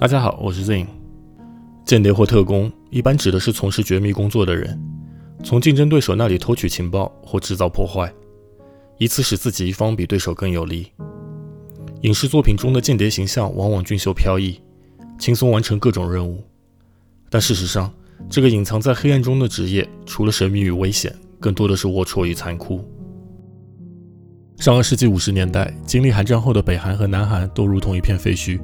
大家好，我是 Zing。间谍或特工一般指的是从事绝密工作的人，从竞争对手那里偷取情报或制造破坏，以此使自己一方比对手更有利。影视作品中的间谍形象往往俊秀飘逸，轻松完成各种任务。但事实上，这个隐藏在黑暗中的职业，除了神秘与危险，更多的是龌龊与残酷。上个世纪五十年代，经历韩战后的北韩和南韩都如同一片废墟。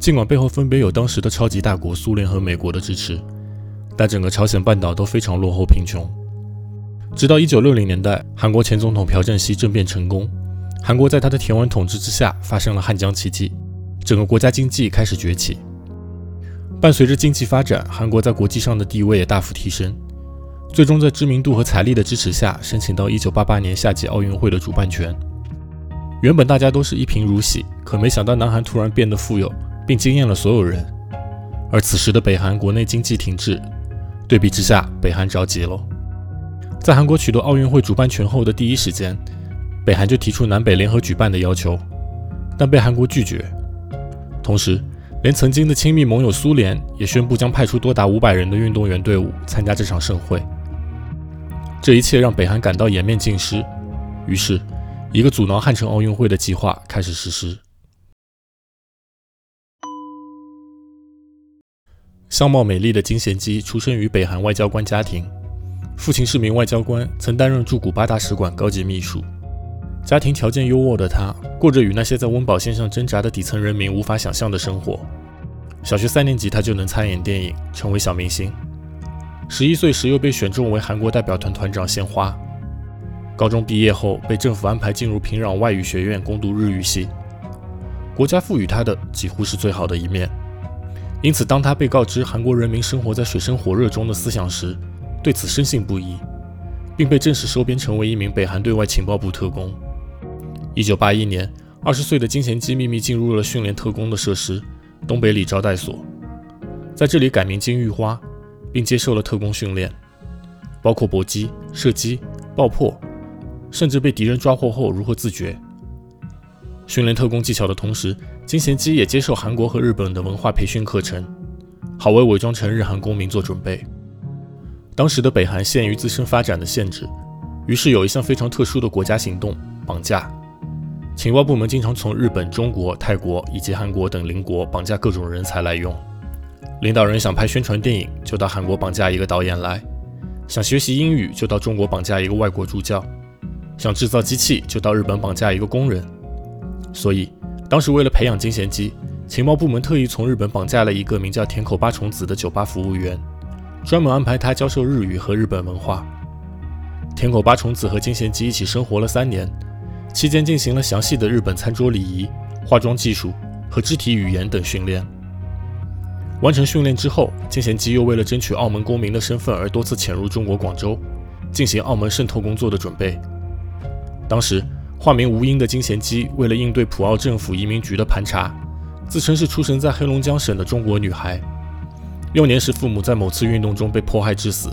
尽管背后分别有当时的超级大国苏联和美国的支持，但整个朝鲜半岛都非常落后贫穷。直到一九六零年代，韩国前总统朴正熙政变成功，韩国在他的铁腕统治之下发生了汉江奇迹，整个国家经济开始崛起。伴随着经济发展，韩国在国际上的地位也大幅提升，最终在知名度和财力的支持下，申请到一九八八年夏季奥运会的主办权。原本大家都是一贫如洗，可没想到南韩突然变得富有。并惊艳了所有人，而此时的北韩国内经济停滞，对比之下，北韩着急了。在韩国取得奥运会主办权后的第一时间，北韩就提出南北联合举办的要求，但被韩国拒绝。同时，连曾经的亲密盟友苏联也宣布将派出多达五百人的运动员队伍参加这场盛会。这一切让北韩感到颜面尽失，于是，一个阻挠汉城奥运会的计划开始实施。相貌美丽的金贤姬出生于北韩外交官家庭，父亲是名外交官，曾担任驻古巴大使馆高级秘书。家庭条件优渥的他，过着与那些在温饱线上挣扎的底层人民无法想象的生活。小学三年级，他就能参演电影，成为小明星。十一岁时，又被选中为韩国代表团团长献花。高中毕业后，被政府安排进入平壤外语学院攻读日语系。国家赋予他的几乎是最好的一面。因此，当他被告知韩国人民生活在水深火热中的思想时，对此深信不疑，并被正式收编成为一名北韩对外情报部特工。一九八一年，二十岁的金贤基秘密进入了训练特工的设施——东北里招待所，在这里改名金玉花，并接受了特工训练，包括搏击、射击、爆破，甚至被敌人抓获后如何自决。训练特工技巧的同时，金贤基也接受韩国和日本的文化培训课程，好为伪装成日韩公民做准备。当时的北韩限于自身发展的限制，于是有一项非常特殊的国家行动——绑架。情报部门经常从日本、中国、泰国以及韩国等邻国绑架各种人才来用。领导人想拍宣传电影，就到韩国绑架一个导演来；想学习英语，就到中国绑架一个外国助教；想制造机器，就到日本绑架一个工人。所以，当时为了培养金贤姬，情报部门特意从日本绑架了一个名叫田口八重子的酒吧服务员，专门安排他教授日语和日本文化。田口八重子和金贤姬一起生活了三年，期间进行了详细的日本餐桌礼仪、化妆技术和肢体语言等训练。完成训练之后，金贤姬又为了争取澳门公民的身份而多次潜入中国广州，进行澳门渗透工作的准备。当时。化名吴英的金贤姬，为了应对普澳政府移民局的盘查，自称是出生在黑龙江省的中国女孩。幼年时父母在某次运动中被迫害致死，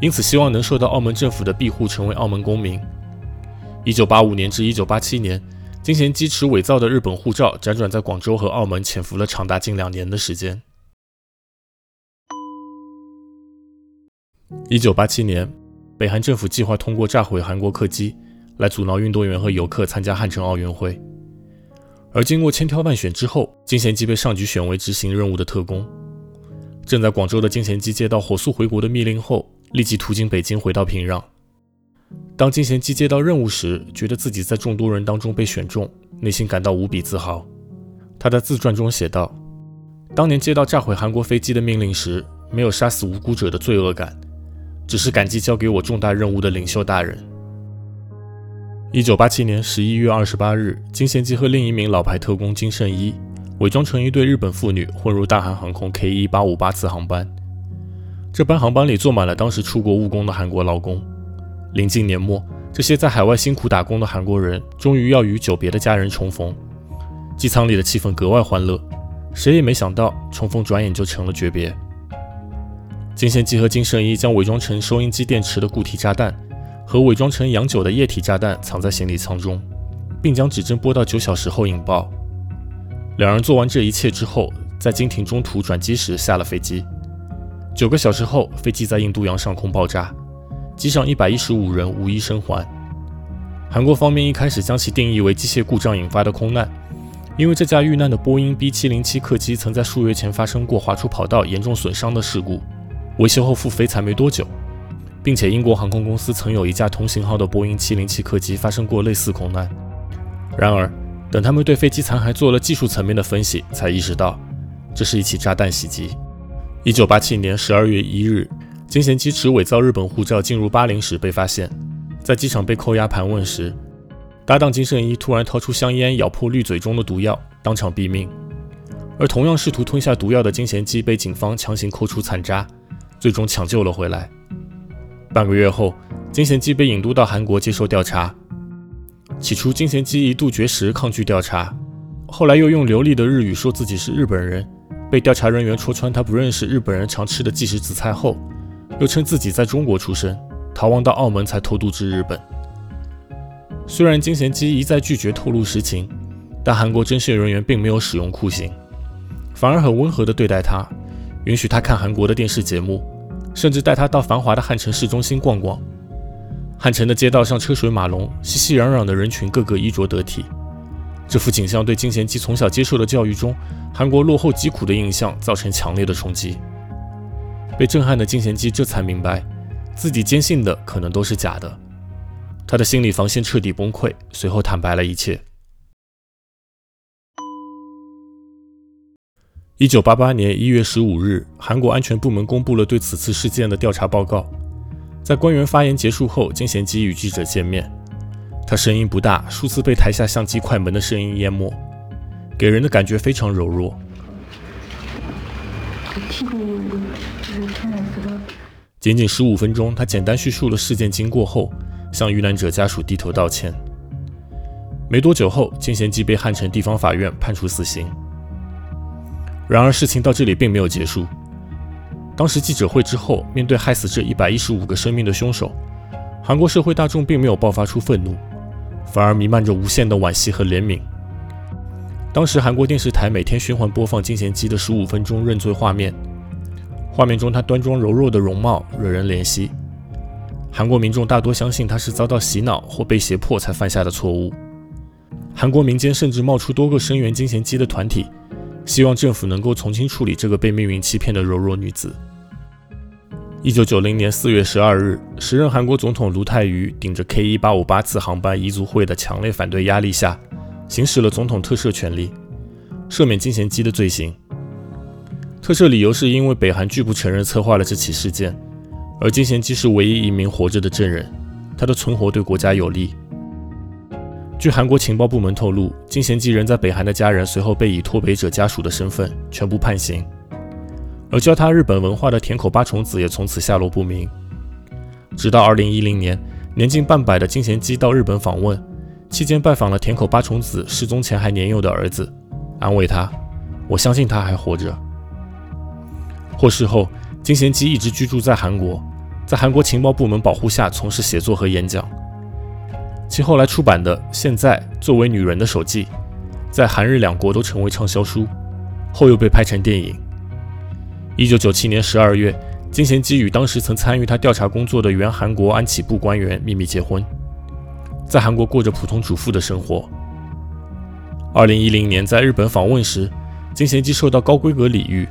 因此希望能受到澳门政府的庇护，成为澳门公民。一九八五年至一九八七年，金贤姬持伪造的日本护照，辗转在广州和澳门潜伏了长达近两年的时间。一九八七年，北韩政府计划通过炸毁韩国客机。来阻挠运动员和游客参加汉城奥运会，而经过千挑万选之后，金贤基被上级选为执行任务的特工。正在广州的金贤基接到火速回国的密令后，立即途经北京回到平壤。当金贤基接到任务时，觉得自己在众多人当中被选中，内心感到无比自豪。他在自传中写道：“当年接到炸毁韩国飞机的命令时，没有杀死无辜者的罪恶感，只是感激交给我重大任务的领袖大人。”一九八七年十一月二十八日，金贤基和另一名老牌特工金圣一伪装成一对日本妇女，混入大韩航空 K 一八五八次航班。这班航班里坐满了当时出国务工的韩国劳工。临近年末，这些在海外辛苦打工的韩国人终于要与久别的家人重逢。机舱里的气氛格外欢乐，谁也没想到重逢转眼就成了诀别。金贤基和金圣一将伪装成收音机电池的固体炸弹。和伪装成洋酒的液体炸弹藏在行李舱中，并将指针拨到九小时后引爆。两人做完这一切之后，在经停中途转机时下了飞机。九个小时后，飞机在印度洋上空爆炸，机上一百一十五人无一生还。韩国方面一开始将其定义为机械故障引发的空难，因为这架遇难的波音 B707 客机曾在数月前发生过滑出跑道、严重损伤的事故，维修后复飞才没多久，并且英国航空公司曾有一架同型号的波音707客机发生过类似空难。然而，等他们对飞机残骸做了技术层面的分析，才意识到这是一起炸弹袭击。一九八七年十二月一日，金贤基持伪造日本护照进入巴林时被发现。在机场被扣押盘问时，搭档金圣一突然掏出香烟，咬破滤嘴中的毒药，当场毙命。而同样试图吞下毒药的金贤基被警方强行抠出残渣，最终抢救了回来。半个月后，金贤基被引渡到韩国接受调查。起初，金贤基一度绝食抗拒调查，后来又用流利的日语说自己是日本人。被调查人员戳穿他不认识日本人常吃的即食紫菜后，又称自己在中国出生。逃亡到澳门才偷渡至日本。虽然金贤基一再拒绝透露实情，但韩国侦讯人员并没有使用酷刑，反而很温和地对待他，允许他看韩国的电视节目，甚至带他到繁华的汉城市中心逛逛。汉城的街道上车水马龙，熙熙攘攘的人群，个个衣着得体。这幅景象对金贤基从小接受的教育中韩国落后疾苦的印象造成强烈的冲击。被震撼的金贤基这才明白。自己坚信的可能都是假的，他的心理防线彻底崩溃，随后坦白了一切。一九八八年一月十五日，韩国安全部门公布了对此次事件的调查报告。在官员发言结束后，金贤基与记者见面，他声音不大，数次被台下相机快门的声音淹没，给人的感觉非常柔弱。仅仅十五分钟，他简单叙述了事件经过后，向遇难者家属低头道歉。没多久后，金贤基被汉城地方法院判处死刑。然而，事情到这里并没有结束。当时记者会之后，面对害死这一百一十五个生命的凶手，韩国社会大众并没有爆发出愤怒，反而弥漫着无限的惋惜和怜悯。当时，韩国电视台每天循环播放金贤基的十五分钟认罪画面。画面中，他端庄柔弱的容貌惹人怜惜。韩国民众大多相信他是遭到洗脑或被胁迫才犯下的错误。韩国民间甚至冒出多个声援金贤基的团体，希望政府能够从轻处理这个被命运欺骗的柔弱女子。一九九零年四月十二日，时任韩国总统卢泰愚顶着 K 一八五八次航班遗族会的强烈反对压力下，行使了总统特赦权利，赦免金贤基的罪行。特赦理由是因为北韩拒不承认策划了这起事件，而金贤基是唯一一名活着的证人，他的存活对国家有利。据韩国情报部门透露，金贤基人在北韩的家人随后被以脱北者家属的身份全部判刑，而教他日本文化的田口八重子也从此下落不明。直到2010年，年近半百的金贤基到日本访问，期间拜访了田口八重子失踪前还年幼的儿子，安慰他：“我相信他还活着。”获释后，金贤基一直居住在韩国，在韩国情报部门保护下从事写作和演讲。其后来出版的《现在作为女人的手记》，在韩日两国都成为畅销书，后又被拍成电影。一九九七年十二月，金贤基与当时曾参与他调查工作的原韩国安企部官员秘密结婚，在韩国过着普通主妇的生活。二零一零年在日本访问时，金贤基受到高规格礼遇。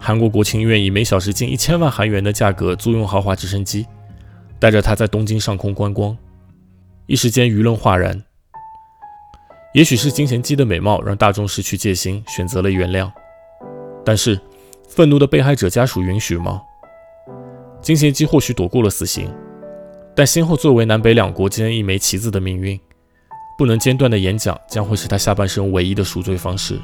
韩国国情院以每小时近一千万韩元的价格租用豪华直升机，带着他在东京上空观光，一时间舆论哗然。也许是金贤基的美貌让大众失去戒心，选择了原谅。但是，愤怒的被害者家属允许吗？金贤基或许躲过了死刑，但先后作为南北两国间一枚棋子的命运，不能间断的演讲将会是他下半生唯一的赎罪方式。